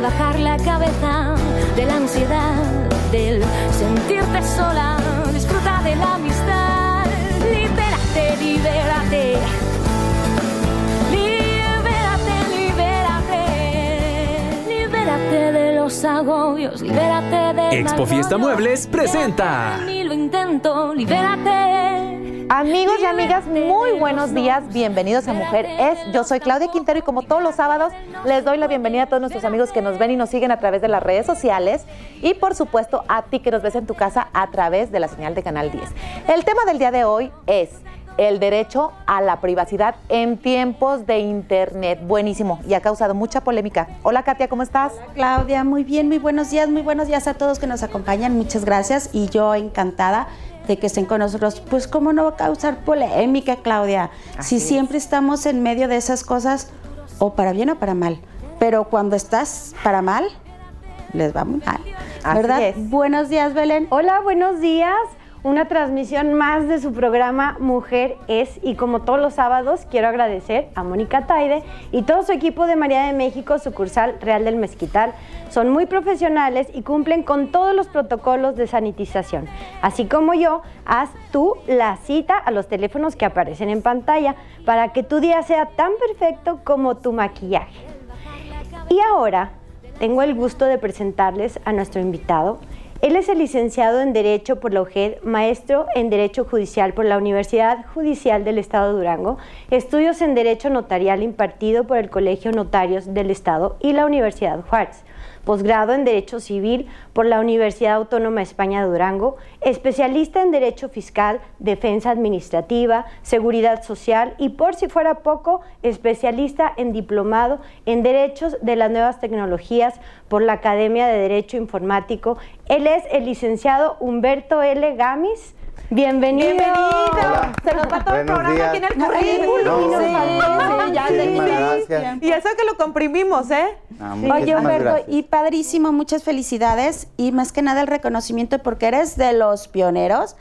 bajar la cabeza de la ansiedad, del sentirte sola. Disfruta de la amistad. Libérate, libérate. Libérate, libérate. Libérate de los agobios. Libérate de. Expo Fiesta Muebles presenta. Ni lo intento. Libérate. Amigos y amigas, muy buenos días. Bienvenidos a Mujer Es. Yo soy Claudia Quintero y como todos los sábados les doy la bienvenida a todos nuestros amigos que nos ven y nos siguen a través de las redes sociales y por supuesto a ti que nos ves en tu casa a través de la señal de Canal 10. El tema del día de hoy es el derecho a la privacidad en tiempos de Internet. Buenísimo y ha causado mucha polémica. Hola Katia, ¿cómo estás? Claudia, muy bien, muy buenos días, muy buenos días a todos que nos acompañan. Muchas gracias y yo encantada de que estén con nosotros. Pues cómo no va a causar polémica, Claudia, Así si es. siempre estamos en medio de esas cosas, o para bien o para mal. Pero cuando estás para mal, les va muy mal. Así ¿Verdad? es. Buenos días, Belén. Hola, buenos días. Una transmisión más de su programa Mujer es y como todos los sábados quiero agradecer a Mónica Taide y todo su equipo de María de México, sucursal Real del Mezquital. Son muy profesionales y cumplen con todos los protocolos de sanitización. Así como yo, haz tú la cita a los teléfonos que aparecen en pantalla para que tu día sea tan perfecto como tu maquillaje. Y ahora tengo el gusto de presentarles a nuestro invitado. Él es el licenciado en Derecho por la UJED, maestro en Derecho Judicial por la Universidad Judicial del Estado de Durango, estudios en Derecho Notarial impartido por el Colegio Notarios del Estado y la Universidad Juárez, posgrado en Derecho Civil por la Universidad Autónoma de España de Durango, especialista en Derecho Fiscal, Defensa Administrativa, Seguridad Social y, por si fuera poco, especialista en Diplomado en Derechos de las Nuevas Tecnologías por la Academia de Derecho Informático. Él es el licenciado Humberto L. Gamis. Bienvenido. Bienvenido. Se nos va todo el programa días. aquí en el currículum. No, Sí, no, sí, ya muchísimas te- gracias. Y eso que lo comprimimos, ¿eh? Ah, Oye, Humberto, y padrísimo, muchas felicidades y más que nada el reconocimiento porque eres de los pioneros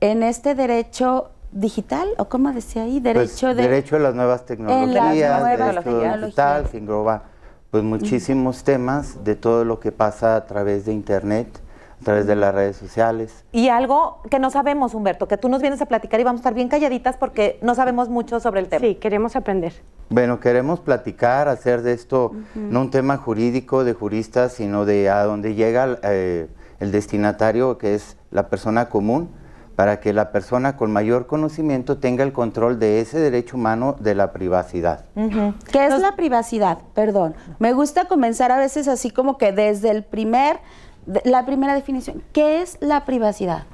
en este derecho digital, o como decía ahí, Pues, derecho de... derecho a las nuevas tecnologías, nuevas derecho tecnologías. digital, que engloba pues muchísimos temas de todo lo que pasa a través de internet, a través de las redes sociales. Y algo que no sabemos, Humberto, que tú nos vienes a platicar y vamos a estar bien calladitas porque no sabemos mucho sobre el tema. Sí, queremos aprender. Bueno, queremos platicar, hacer de esto no un tema jurídico de juristas, sino de a dónde llega eh, el destinatario, que es la persona común, para que la persona con mayor conocimiento tenga el control de ese derecho humano de la privacidad. ¿Qué es la privacidad? Perdón. Me gusta comenzar a veces así como que desde el primer, la primera definición. ¿Qué es la privacidad?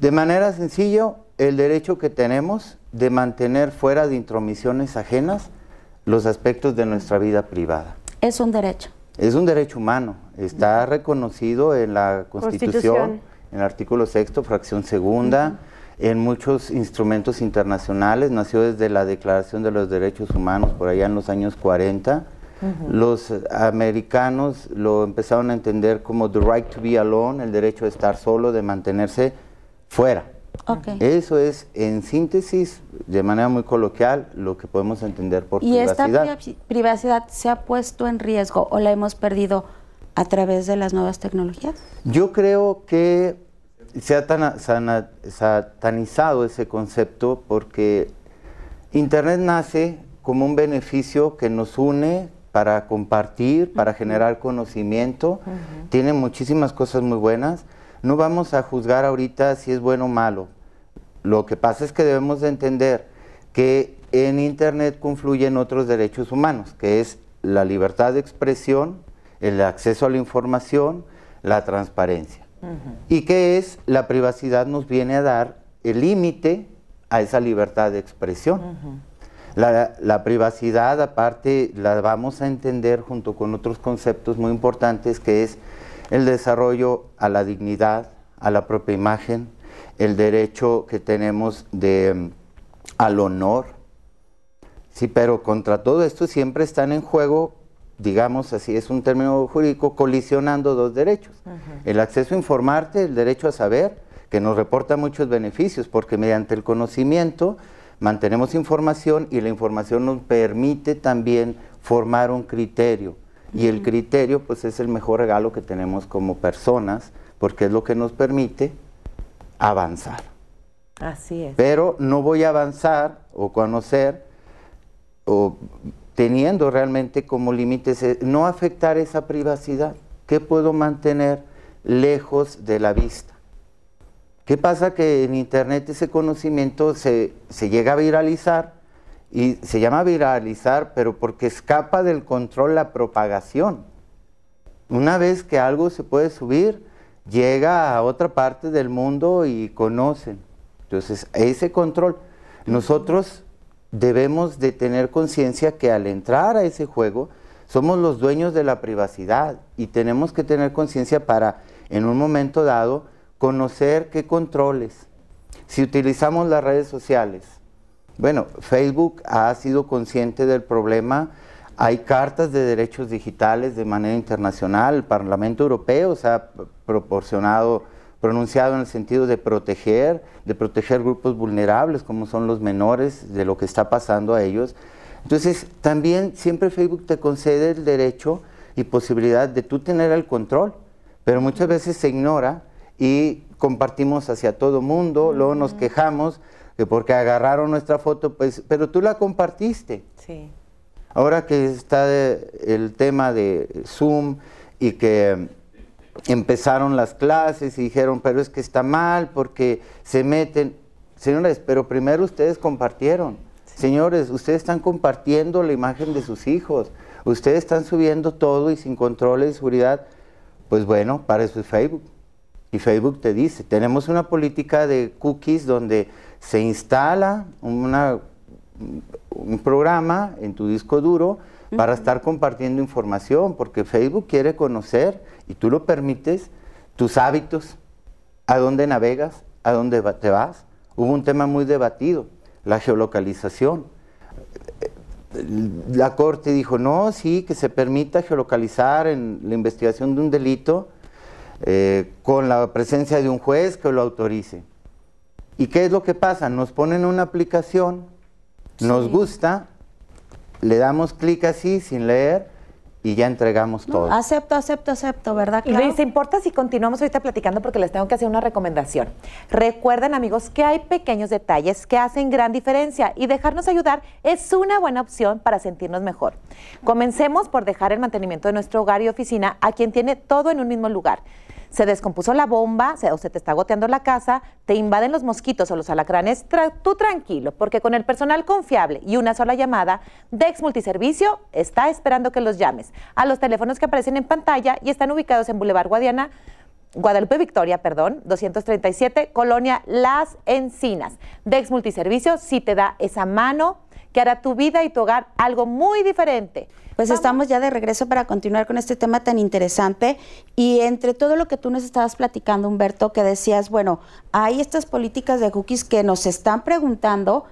De manera sencilla, el derecho que tenemos de mantener fuera de intromisiones ajenas los aspectos de nuestra vida privada. Es un derecho. Es un derecho humano, está reconocido en la Constitución, Constitución. en el artículo sexto, fracción segunda, en muchos instrumentos internacionales, nació desde la Declaración de los Derechos Humanos por allá en los años 40. Los eh, americanos lo empezaron a entender como the right to be alone, el derecho de estar solo, de mantenerse fuera. Ok. Eso es, en síntesis, de manera muy coloquial, lo que podemos entender por ¿Y esta privacidad. privaci- privacidad se ha puesto en riesgo o la hemos perdido a través de las nuevas tecnologías? Yo creo que se ha sana- satanizado ese concepto porque Internet nace como un beneficio que nos une para compartir, para generar conocimiento. Tiene muchísimas cosas muy buenas. No vamos a juzgar ahorita si es bueno o malo. Lo que pasa es que debemos de entender que en Internet confluyen otros derechos humanos, que es la libertad de expresión, el acceso a la información, la transparencia. Y que es la privacidad nos viene a dar el límite a esa libertad de expresión. La, la privacidad, aparte, la vamos a entender junto con otros conceptos muy importantes, que es el desarrollo a la dignidad, a la propia imagen, el derecho que tenemos de, mm, al honor. Sí, pero contra todo esto siempre están en juego, digamos así, es un término jurídico, colisionando dos derechos. El acceso a informarte, el derecho a saber, que nos reporta muchos beneficios, porque mediante el conocimiento mantenemos información y la información nos permite también formar un criterio y el criterio pues es el mejor regalo que tenemos como personas porque es lo que nos permite avanzar. Así es. Pero no voy a avanzar o conocer o teniendo realmente como límites eh, no afectar esa privacidad. ¿Qué puedo mantener lejos de la vista? ¿Qué pasa? Que en Internet ese conocimiento se, se llega a viralizar y se llama viralizar, pero porque escapa del control la propagación. Una vez que algo se puede subir, llega a otra parte del mundo y conocen. Entonces, ese control, nosotros debemos de tener conciencia que al entrar a ese juego, somos los dueños de la privacidad y tenemos que tener conciencia para, en un momento dado, conocer qué controles. Si utilizamos las redes sociales, bueno, Facebook ha sido consciente del problema, hay cartas de derechos digitales de manera internacional, el Parlamento Europeo se ha proporcionado, pronunciado en el sentido de proteger, de proteger grupos vulnerables como son los menores, de lo que está pasando a ellos. Entonces, también siempre Facebook te concede el derecho y posibilidad de tú tener el control, pero muchas veces se ignora y compartimos hacia todo mundo, luego nos quejamos que porque agarraron nuestra foto, pues, pero tú la compartiste. Sí. Ahora que está el tema de Zoom y que empezaron las clases y dijeron, pero es que está mal porque se meten. Señores, pero primero ustedes compartieron. Señores, ustedes están compartiendo la imagen de sus hijos. Ustedes están subiendo todo y sin control de seguridad. Pues bueno, para eso es Facebook. Y Facebook te dice, tenemos una política de cookies donde se instala una un programa en tu disco duro para estar compartiendo información, porque Facebook quiere conocer y tú lo permites, tus hábitos, a dónde navegas, a dónde te vas. Hubo un tema muy debatido, la geolocalización. La Corte dijo, no, sí, que se permita geolocalizar en la investigación de un delito eh, con la presencia de un juez que lo autorice. ¿Y qué es lo que pasa? Nos ponen una aplicación nos gusta, le damos clic así sin leer y ya entregamos todo. acepto, acepto, acepto, ¿verdad? Y Luis, importa si continuamos ahorita platicando porque les tengo que hacer una recomendación? Recuerden, amigos, que hay pequeños detalles que hacen gran diferencia y dejarnos ayudar es una buena opción para sentirnos mejor. Comencemos por dejar el mantenimiento de nuestro hogar y oficina a quien tiene todo en un mismo lugar se descompuso la bomba o se te está goteando la casa, te invaden los mosquitos o los alacranes, tú tranquilo, porque con el personal confiable y una sola llamada, Dex Multiservicio está esperando que los llames a los teléfonos que aparecen en pantalla y están ubicados en Boulevard Guadiana. Guadalupe Victoria, perdón, 237, Colonia Las Encinas. Dex Multiservicio sí te da esa mano que hará tu vida y tu hogar algo muy diferente. Pues estamos ya de regreso para continuar con este tema tan interesante y entre todo lo que tú nos estabas platicando, Humberto, que decías, bueno, hay estas políticas de cookies que nos están preguntando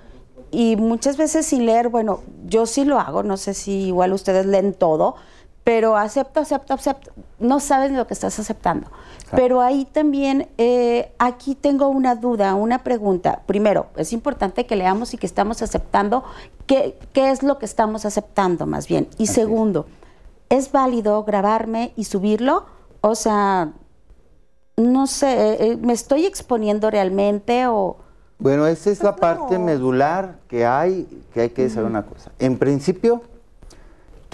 y muchas veces sin leer, bueno, yo sí lo hago, no sé si igual ustedes leen todo, pero acepto, acepto, acepto, no sabes lo que estás aceptando. Pero ahí también, eh, aquí tengo una duda, una pregunta. Primero, es importante que leamos y que estamos aceptando qué, qué es lo que estamos aceptando más bien. Y segundo, es. válido grabarme y subirlo? O sea, no sé, eh, eh, ¿me estoy exponiendo realmente o...? Bueno, esa es la pues parte medular que hay, que hay que saber una cosa. En principio,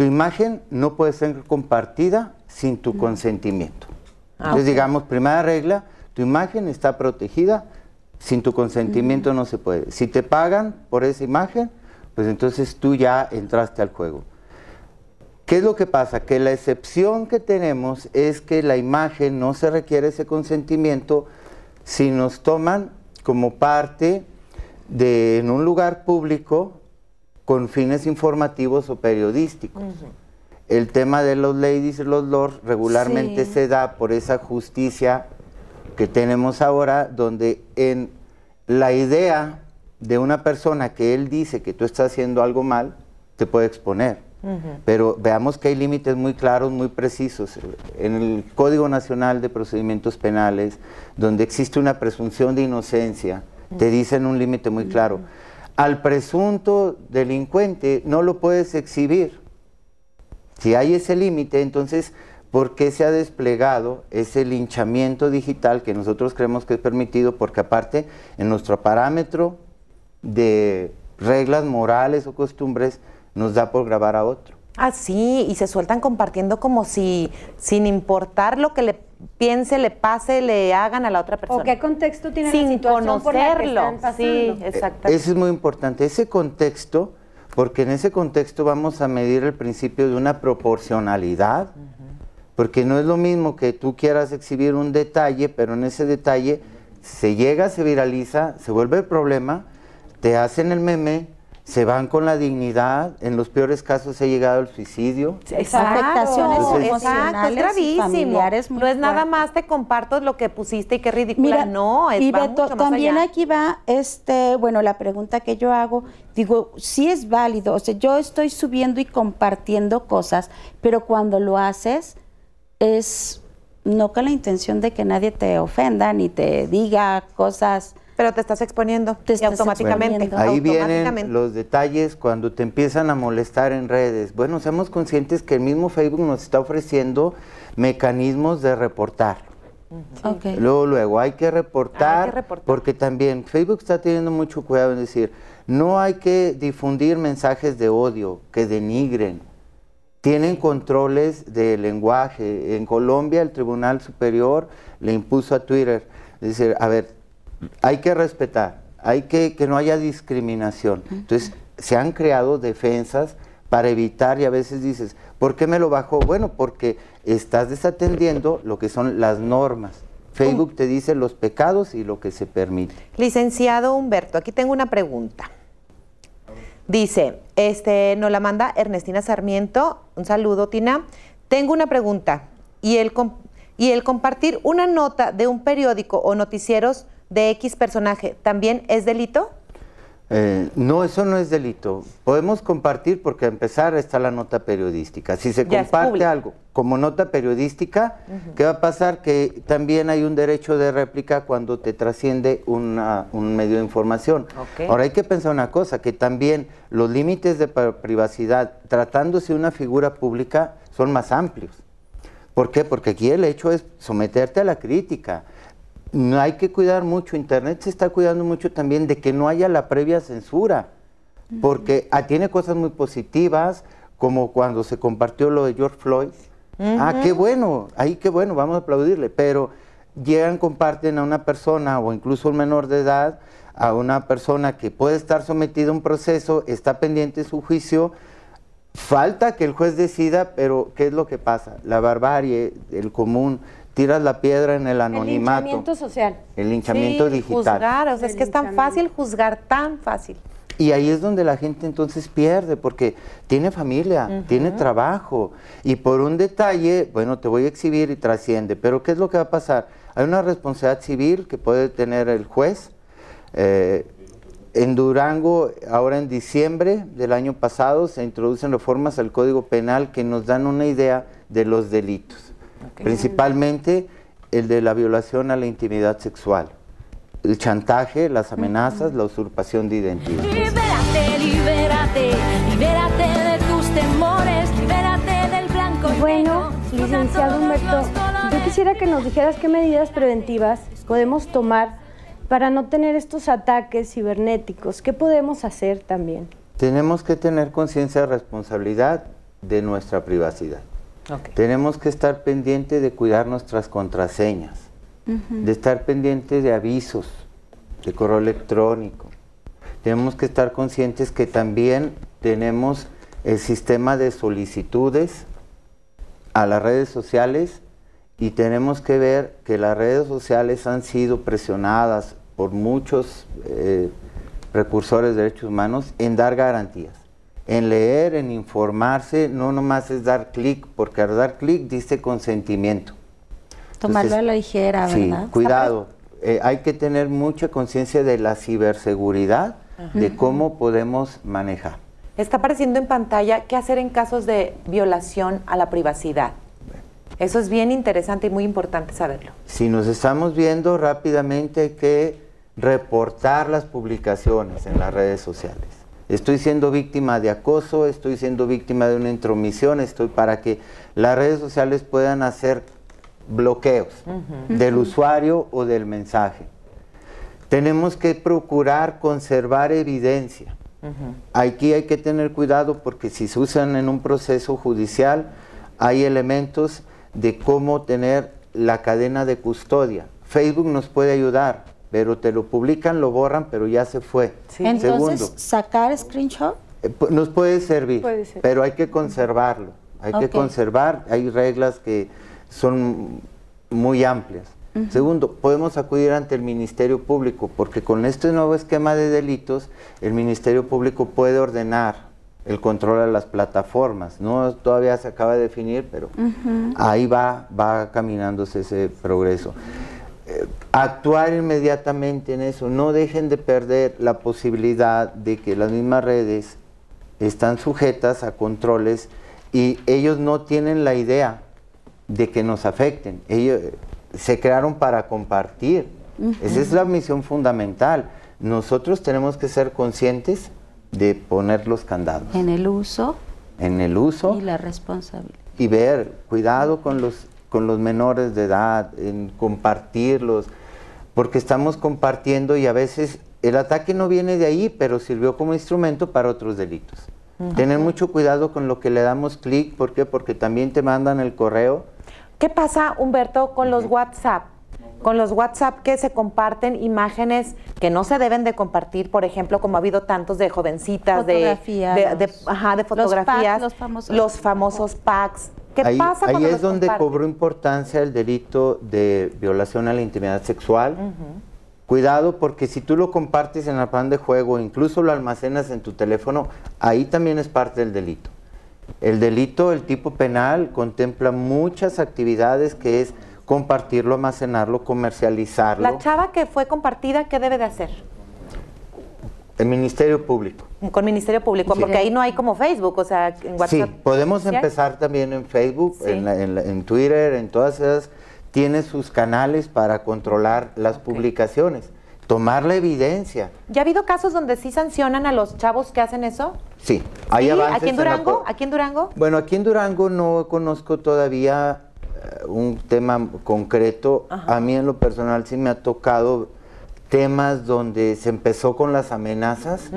tu imagen no puede ser compartida sin tu consentimiento. Ah, Entonces, digamos, primera regla, tu imagen está protegida, sin tu consentimiento no se puede. Si te pagan por esa imagen, pues entonces tú ya entraste al juego. ¿Qué es lo que pasa? Que la excepción que tenemos es que la imagen no se requiere ese consentimiento si nos toman como parte de en un lugar público con fines informativos o periodísticos el tema de los ladies y los lords regularmente se da por esa justicia que tenemos ahora, donde en la idea de una persona que él dice que tú estás haciendo algo mal, te puede exponer. Pero veamos que hay límites muy claros, muy precisos. En el Código Nacional de Procedimientos Penales, donde existe una presunción de inocencia, te dicen un límite muy claro. Al presunto delincuente no lo puedes exhibir Si hay ese límite, entonces, ¿por qué se ha desplegado ese linchamiento digital que nosotros creemos que es permitido? Porque aparte, en nuestro parámetro de reglas morales o costumbres, nos da por grabar a otro. Ah, sí, y se sueltan compartiendo como si, sin importar lo que le piense, le pase, le hagan a la otra persona. ¿O qué contexto tiene sin la situación por la que conocerlo. están pasando? sí, exacto. Eso es muy importante, ese contexto, porque en ese contexto vamos a medir el principio de una proporcionalidad, porque no es lo mismo que tú quieras exhibir un detalle, pero en ese detalle se llega, se viraliza, se vuelve el problema, te hacen el meme, se van con la dignidad, en los peores casos se ha llegado al suicidio. Exacto, Afectaciones Entonces- exacto, es emocionales y gravísimo. no es nada más te comparto lo que pusiste y qué ridícula. no, es y va Beto, mucho más también allá. aquí va, este, bueno, la pregunta que yo hago, digo, sí es válido, o sea, yo estoy subiendo y compartiendo cosas, pero cuando lo haces es no con la intención de que nadie te ofenda ni te diga cosas. Pero te estás exponiendo Te y estás automáticamente. exponiendo. Ahí vienen los detalles cuando te empiezan a molestar en redes. Bueno, seamos conscientes que el mismo Facebook nos está ofreciendo mecanismos de reportar. Luego, luego, hay que, reportar, Hay que reportar. porque también Facebook está teniendo mucho cuidado en decir, no hay que difundir mensajes de odio que denigren. Tienen controles de lenguaje. En Colombia el Tribunal Superior le impuso a Twitter, decir, a ver, hay que respetar, hay que que no haya discriminación. Entonces, se han creado defensas para evitar y a veces dices, ¿por qué me lo bajó? Bueno, porque estás desatendiendo lo que son las normas. Facebook te dice los pecados y lo que se permite. Licenciado Humberto, aquí tengo una pregunta. Dice, este, nos la manda Ernestina Sarmiento. Un saludo, Tina. Tengo una pregunta. ¿Y el, ¿Y el compartir una nota de un periódico o noticieros de X personaje también es delito? Eh, no, eso no es delito. Podemos compartir porque a empezar está la nota periodística. Si se Ya comparte algo como nota periodística, ¿qué va a pasar? Que también hay un derecho de réplica cuando te trasciende una- un medio de información. Ahora hay que pensar una cosa, que también los límites de privacidad, tratándose de una figura pública, son más amplios. ¿Por qué? Porque aquí el hecho es someterte a la crítica. No hay que cuidar mucho, Internet se está cuidando mucho también de que no haya la previa censura, porque ah, tiene cosas muy positivas, como cuando se compartió lo de George Floyd. Ah, qué bueno, ahí qué bueno, vamos a aplaudirle, pero llegan, comparten a una persona o incluso un menor de edad, a una persona que puede estar sometida a un proceso, está pendiente su juicio, Falta que el juez decida, pero ¿qué es lo que pasa? La barbarie, el común, tiras la piedra en el El anonimato. linchamiento social. El linchamiento Sí, digital. Juzgar, o sea, es El que es tan fácil juzgar, tan fácil. Y ahí es donde la gente entonces pierde, porque tiene familia, tiene trabajo, y por un detalle, bueno, te voy a exhibir y trasciende, pero ¿qué es lo que va a pasar? Hay una responsabilidad civil que puede tener el juez. eh, en Durango, ahora en diciembre del año pasado, se introducen reformas al Código Penal que nos dan una idea de los delitos, principalmente el de la violación a la intimidad sexual, el chantaje, las amenazas, la usurpación de identidad. Libérate, libérate, libérate de tus temores, libérate del blanco y Bueno, licenciado Humberto, yo quisiera que nos dijeras qué medidas preventivas podemos tomar para no tener estos ataques cibernéticos. ¿Qué podemos hacer también? Tenemos que tener conciencia de responsabilidad de nuestra privacidad. Tenemos que estar pendiente de cuidar nuestras contraseñas, de estar pendiente de avisos, de correo electrónico. Tenemos que estar conscientes que también tenemos el sistema de solicitudes a las redes sociales y tenemos que ver que las redes sociales han sido presionadas por muchos eh, precursores de derechos humanos en dar garantías, en leer, en informarse, no nomás es dar clic, porque al dar clic dice consentimiento. Tomarlo a la ligera, Sí, ¿verdad? cuidado. Eh, hay que tener mucha conciencia de la ciberseguridad, de cómo podemos manejar. Está apareciendo en pantalla qué hacer en casos de violación a la privacidad. Eso es bien interesante y muy importante saberlo. Si nos estamos viendo rápidamente hay que reportar las publicaciones en las redes sociales. Estoy siendo víctima de acoso, estoy siendo víctima de una intromisión, estoy para que las redes sociales puedan hacer bloqueos del usuario o del mensaje. Tenemos que procurar conservar evidencia. Aquí hay que tener cuidado porque si se usan en un proceso judicial, hay elementos de cómo tener la cadena de custodia. Facebook nos puede ayudar, pero te lo publican, lo borran, pero ya se fue. Entonces, sacar screenshot. Eh, nos puede servir, Puede ser. pero hay que conservarlo. Hay que conservar, hay reglas que son muy amplias. Segundo, podemos acudir ante el Ministerio Público, porque con este nuevo esquema de delitos, el Ministerio Público puede ordenar el control a las plataformas. No todavía se acaba de definir, pero ahí va, va caminándose ese progreso. Actuar inmediatamente en eso, no dejen de perder la posibilidad de que las mismas redes están sujetas a controles y ellos no tienen la idea de que nos afecten. Ellos eh, se crearon para compartir. Esa es la misión fundamental. Nosotros tenemos que ser conscientes de poner los candados En el uso en el uso y la responsabilidad. y ver, cuidado con los, con los menores de edad, en compartirlos, porque estamos compartiendo y a veces el ataque no viene de ahí, pero sirvió como instrumento para otros delitos. Tener mucho cuidado con lo que le damos clic, ¿por qué? Porque también te mandan el correo. ¿Qué pasa, Humberto, con los WhatsApp? Con los WhatsApp que se comparten imágenes que no se deben de compartir, por ejemplo, como ha habido tantos de jovencitas, de, de, de- los- ajá, de los packs, fotografías, los famosos los packs. famosos packs. ¿Qué ahí pasa ahí cuando es donde cobró importancia el delito de violación a la intimidad sexual. Cuidado porque si tú lo compartes en el plan de juego, incluso lo almacenas en tu teléfono, ahí también es parte del delito. El delito, el tipo penal, contempla muchas actividades que es compartirlo, almacenarlo, comercializarlo. La chava que fue compartida, ¿qué debe de hacer? El Ministerio Público. Con Ministerio Público, Sí. porque ahí no hay como Facebook, o sea, en WhatsApp. Sí, podemos empezar también en Facebook, Sí. en, la- en la- en Twitter, en todas esas. Tiene sus canales para controlar las publicaciones, tomar la evidencia. ¿Ya ha habido casos donde sí sancionan a los chavos que hacen eso? Sí, hay avances ¿Aquí en Durango? ¿Aquí en Durango? Bueno, aquí en Durango no conozco todavía eh, un tema concreto. A mí en lo personal sí me ha tocado temas donde se empezó con las amenazas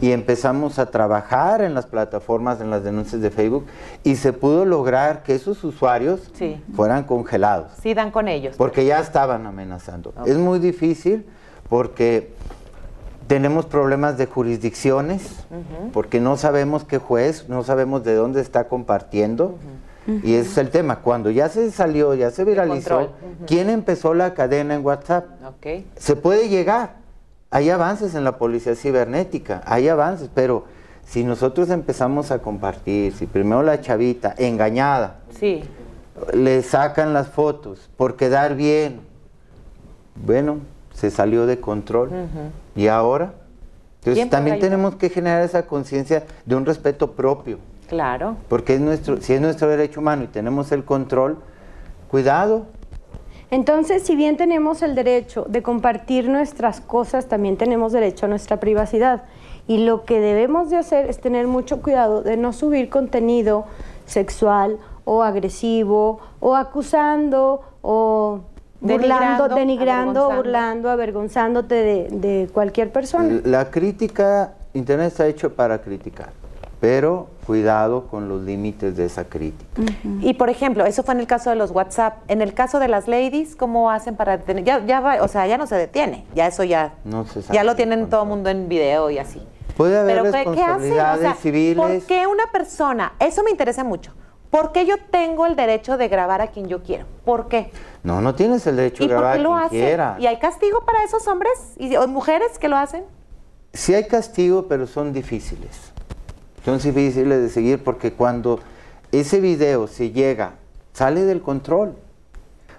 y empezamos a trabajar en las plataformas, en las denuncias de Facebook y se pudo lograr que esos usuarios Sí. fueran congelados Sí, dan con ellos. porque ya estaban amenazando. Es muy difícil porque tenemos problemas de jurisdicciones, porque no sabemos qué juez, no sabemos de dónde está compartiendo. Y ese es el tema. Cuando ya se salió, ya se viralizó. ¿quién empezó la cadena en WhatsApp? Ok. Se puede llegar. Hay avances en la policía cibernética, hay avances, pero si nosotros empezamos a compartir, si primero la chavita engañada, Sí. le sacan las fotos por quedar bien. Bueno, se salió de control. ¿Y ahora? Entonces ¿Quién podrá también tenemos que generar esa conciencia de un respeto propio, Claro. porque es nuestro, si es nuestro derecho humano y tenemos el control, cuidado. Entonces, si bien tenemos el derecho de compartir nuestras cosas, también tenemos derecho a nuestra privacidad. Y lo que debemos de hacer es tener mucho cuidado de no subir contenido sexual o agresivo o acusando o burlando, Denigrando, avergonzando. burlando, avergonzándote de, de cualquier persona. La crítica, Internet está hecho para criticar, pero cuidado con los límites de esa crítica. Y por ejemplo, eso fue en el caso de los WhatsApp. En el caso de las ladies, ¿cómo hacen para detener? Ya, ya va, o sea, ya no se detiene. Ya eso ya. No se sabe ya lo tienen todo el mundo en video y así. Puede haber Pero ¿qué- ¿qué hacen? O responsabilidades sea, civiles. ¿Por qué una persona? Eso me interesa mucho. ¿Por qué yo tengo el derecho de grabar a quien yo quiero? ¿Por qué? No, no tienes el derecho ¿Y de grabar a quien hacen? quiera. ¿Y hay castigo para esos hombres y o mujeres que lo hacen? Sí hay castigo, pero son difíciles. Son difíciles de seguir porque cuando ese video se llega, sale del control.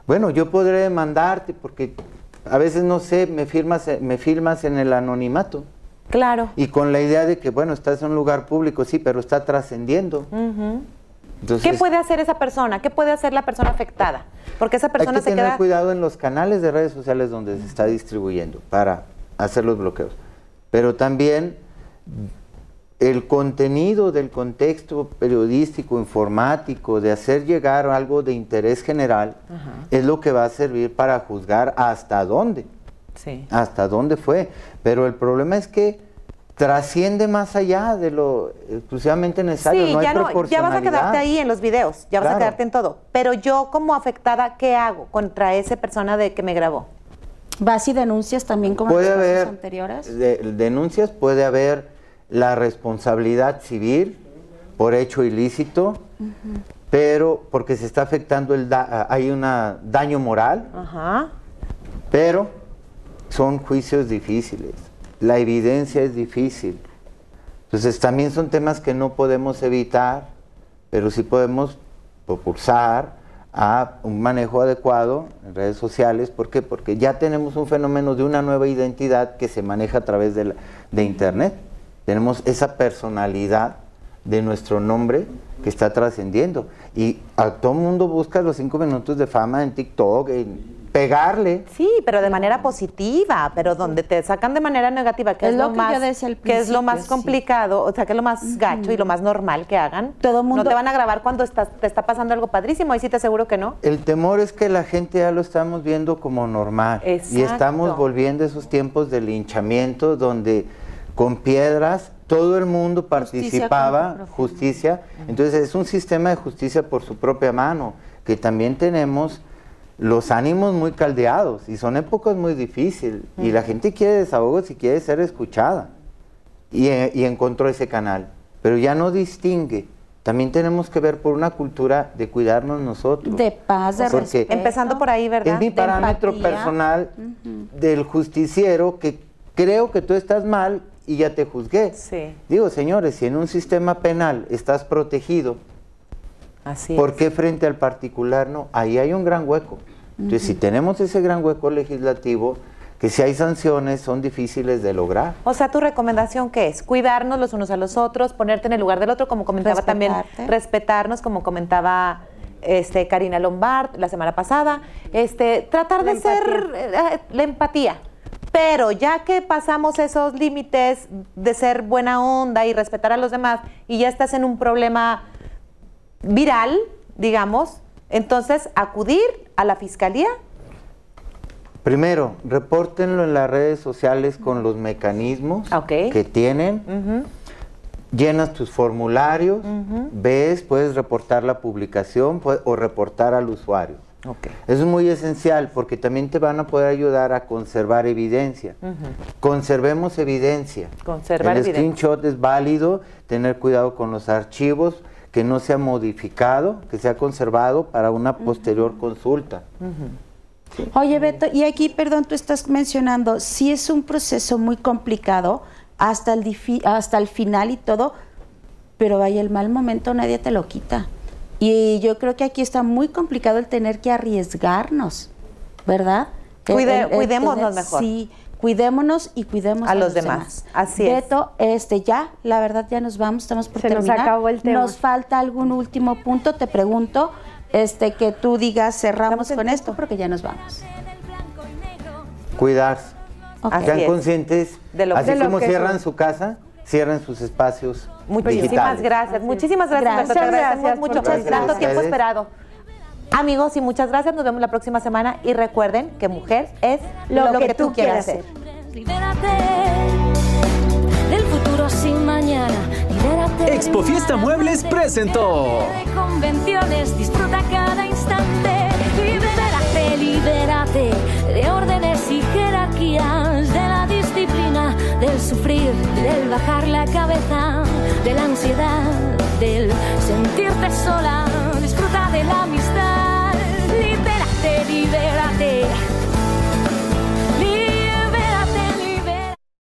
Bueno, yo podré demandarte porque a veces no sé, me firmas, me filmas en el anonimato. Claro. Y con la idea de que, bueno, estás en un lugar público, sí, pero está trascendiendo. Entonces, ¿Qué puede hacer esa persona? ¿Qué puede hacer la persona afectada? Porque esa hay persona que se tener queda. cuidado en los canales de redes sociales donde se está distribuyendo para hacer los bloqueos. Pero también el contenido del contexto periodístico, informático, de hacer llegar algo de interés general, es lo que va a servir para juzgar hasta dónde. Sí. Hasta dónde fue. Pero el problema es que trasciende más allá de lo exclusivamente necesario. Sí, no hay ya, no, ya vas a quedarte ahí en los videos, ya vas a quedarte en todo. Pero yo como afectada, ¿qué hago contra esa persona de que me grabó? ¿Vas y denuncias también como puede en los casos haber anteriores? de- denuncias, puede haber la responsabilidad civil por hecho ilícito, pero porque se está afectando el da- hay un daño moral, pero son juicios difíciles. La evidencia es difícil. Entonces también son temas que no podemos evitar, pero sí podemos propulsar a un manejo adecuado en redes sociales. ¿Por qué? Porque ya tenemos un fenómeno de una nueva identidad que se maneja a través de, la- de Internet. Tenemos esa personalidad de nuestro nombre que está trascendiendo. Y a todo mundo busca los cinco minutos de fama en TikTok, en pegarle. Sí, pero de manera positiva, pero donde te sacan de manera negativa, que Es es, lo que más, que es lo más sí. complicado, o sea, que es lo más gacho y lo más normal que hagan. Todo mundo- No te van a grabar cuando estás, te está pasando algo padrísimo, ahí sí te aseguro que no. El temor es que la gente ya lo estamos viendo como normal. Y Exacto. estamos volviendo a esos tiempos de linchamiento donde con piedras todo el mundo participaba, justicia. Entonces es un sistema de justicia por su propia mano, que también tenemos los ánimos muy caldeados y son épocas muy difíciles. Y la gente quiere desahogos y quiere ser escuchada. Y, eh, y encontró ese canal. Pero ya no distingue. También tenemos que ver por una cultura de cuidarnos nosotros. De paz, de Porque respeto. Empezando por ahí, ¿verdad? es mi de parámetro empatía. personal del justiciero que creo que tú estás mal y ya te juzgué. Sí. Digo, señores, si en un sistema penal estás protegido, Así ¿por es. qué frente al particular no? Ahí hay un gran hueco. Entonces, si tenemos ese gran hueco legislativo, que si hay sanciones son difíciles de lograr. O sea, tu recomendación qué es? Cuidarnos los unos a los otros, ponerte en el lugar del otro, como comentaba también, respetarnos, como comentaba este Karina Lombard la semana pasada, este, tratar La de ser eh, la empatía. Pero ya que pasamos esos límites de ser buena onda y respetar a los demás y ya estás en un problema viral, digamos, entonces acudir a la fiscalía. Primero, repórtenlo en las redes sociales con los mecanismos que tienen. Llenas tus formularios, ves, puedes reportar la publicación o reportar al usuario. Eso es muy esencial porque también te van a poder ayudar a conservar evidencia. Conservemos evidencia. Conservar El evidencia. screenshot es válido, tener cuidado con los archivos, que no sea modificado, que sea conservado para una posterior consulta. Oye, Beto, y aquí, perdón, tú estás mencionando, sí es un proceso muy complicado hasta el, hasta el final y todo, pero vaya, el mal momento nadie te lo quita. Y yo creo que aquí está muy complicado el tener que arriesgarnos, ¿verdad? El- Cuide- el- el cuidémonos mejor. Sí, cuidémonos y cuidemos A los demás. Así es. Beto, este, ya, la verdad ya nos vamos, estamos por Se nos terminar. acabó el tema. Nos falta algún último punto, te pregunto, este, que tú digas cerramos con tiempo. esto porque ya nos vamos. Cuidarse. Ok. Así Sean es. conscientes, De lo- así de lo como que cierran son. su casa, cierren sus espacios Muchísimas digitales. gracias, muchísimas gracias. Gracias. Te Muchas agradecemos gracias mucho Gracias tanto tiempo esperado. Amigos, y muchas gracias. Nos vemos la próxima semana. Y recuerden que mujer es lo, que, tú quieras ser. Libérate del futuro sin mañana. Libérate. Expo Fiesta Muebles presentó. Convenciones, disfruta cada instante. Libérate, libérate de órdenes y jerarquías, del sufrir, del bajar la cabeza, de la ansiedad, del sentirte sola. Disfruta de la amistad, libérate, libérate